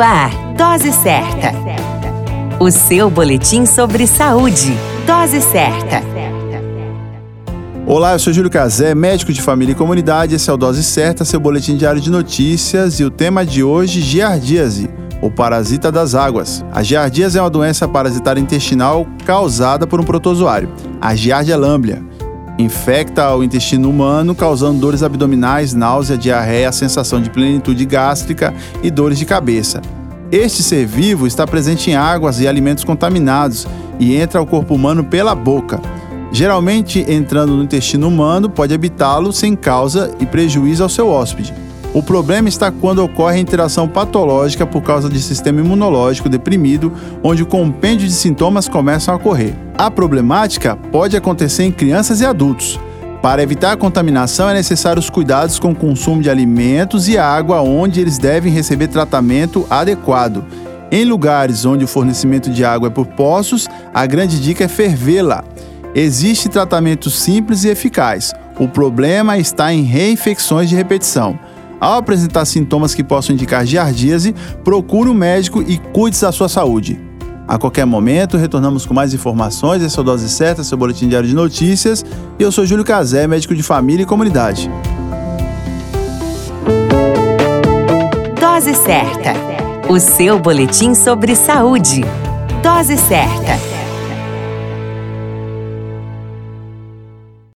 Ar, Dose Certa. O seu boletim sobre saúde. Dose Certa. Olá, eu sou Júlio Cazé, médico de família e comunidade. Esse é o Dose Certa, seu boletim diário de notícias. E o tema de hoje, giardíase, o parasita das águas. A giardíase é uma doença parasitária intestinal causada por um protozoário, a Giardia lamblia. Infecta o intestino humano, causando dores abdominais, náusea, diarreia, sensação de plenitude gástrica e dores de cabeça. Este ser vivo está presente em águas e alimentos contaminados e entra ao corpo humano pela boca. Geralmente, entrando no intestino humano, pode habitá-lo sem causa e prejuízo ao seu hóspede. O problema está quando ocorre a interação patológica por causa de sistema imunológico deprimido, onde o compêndio de sintomas começam a ocorrer. A problemática pode acontecer em crianças e adultos. Para evitar a contaminação, é necessário os cuidados com o consumo de alimentos e água onde eles devem receber tratamento adequado. Em lugares onde o fornecimento de água é por poços, a grande dica é fervê-la. Existe tratamento simples e eficaz. O problema está em reinfecções de repetição. Ao apresentar sintomas que possam indicar giardíase, procure um médico e cuide da sua saúde. A qualquer momento, retornamos com mais informações. Esse é o Dose Certa, seu boletim diário de notícias. E eu sou Júlio Cazé, médico de família e comunidade. Dose Certa, o seu boletim sobre saúde. Dose Certa.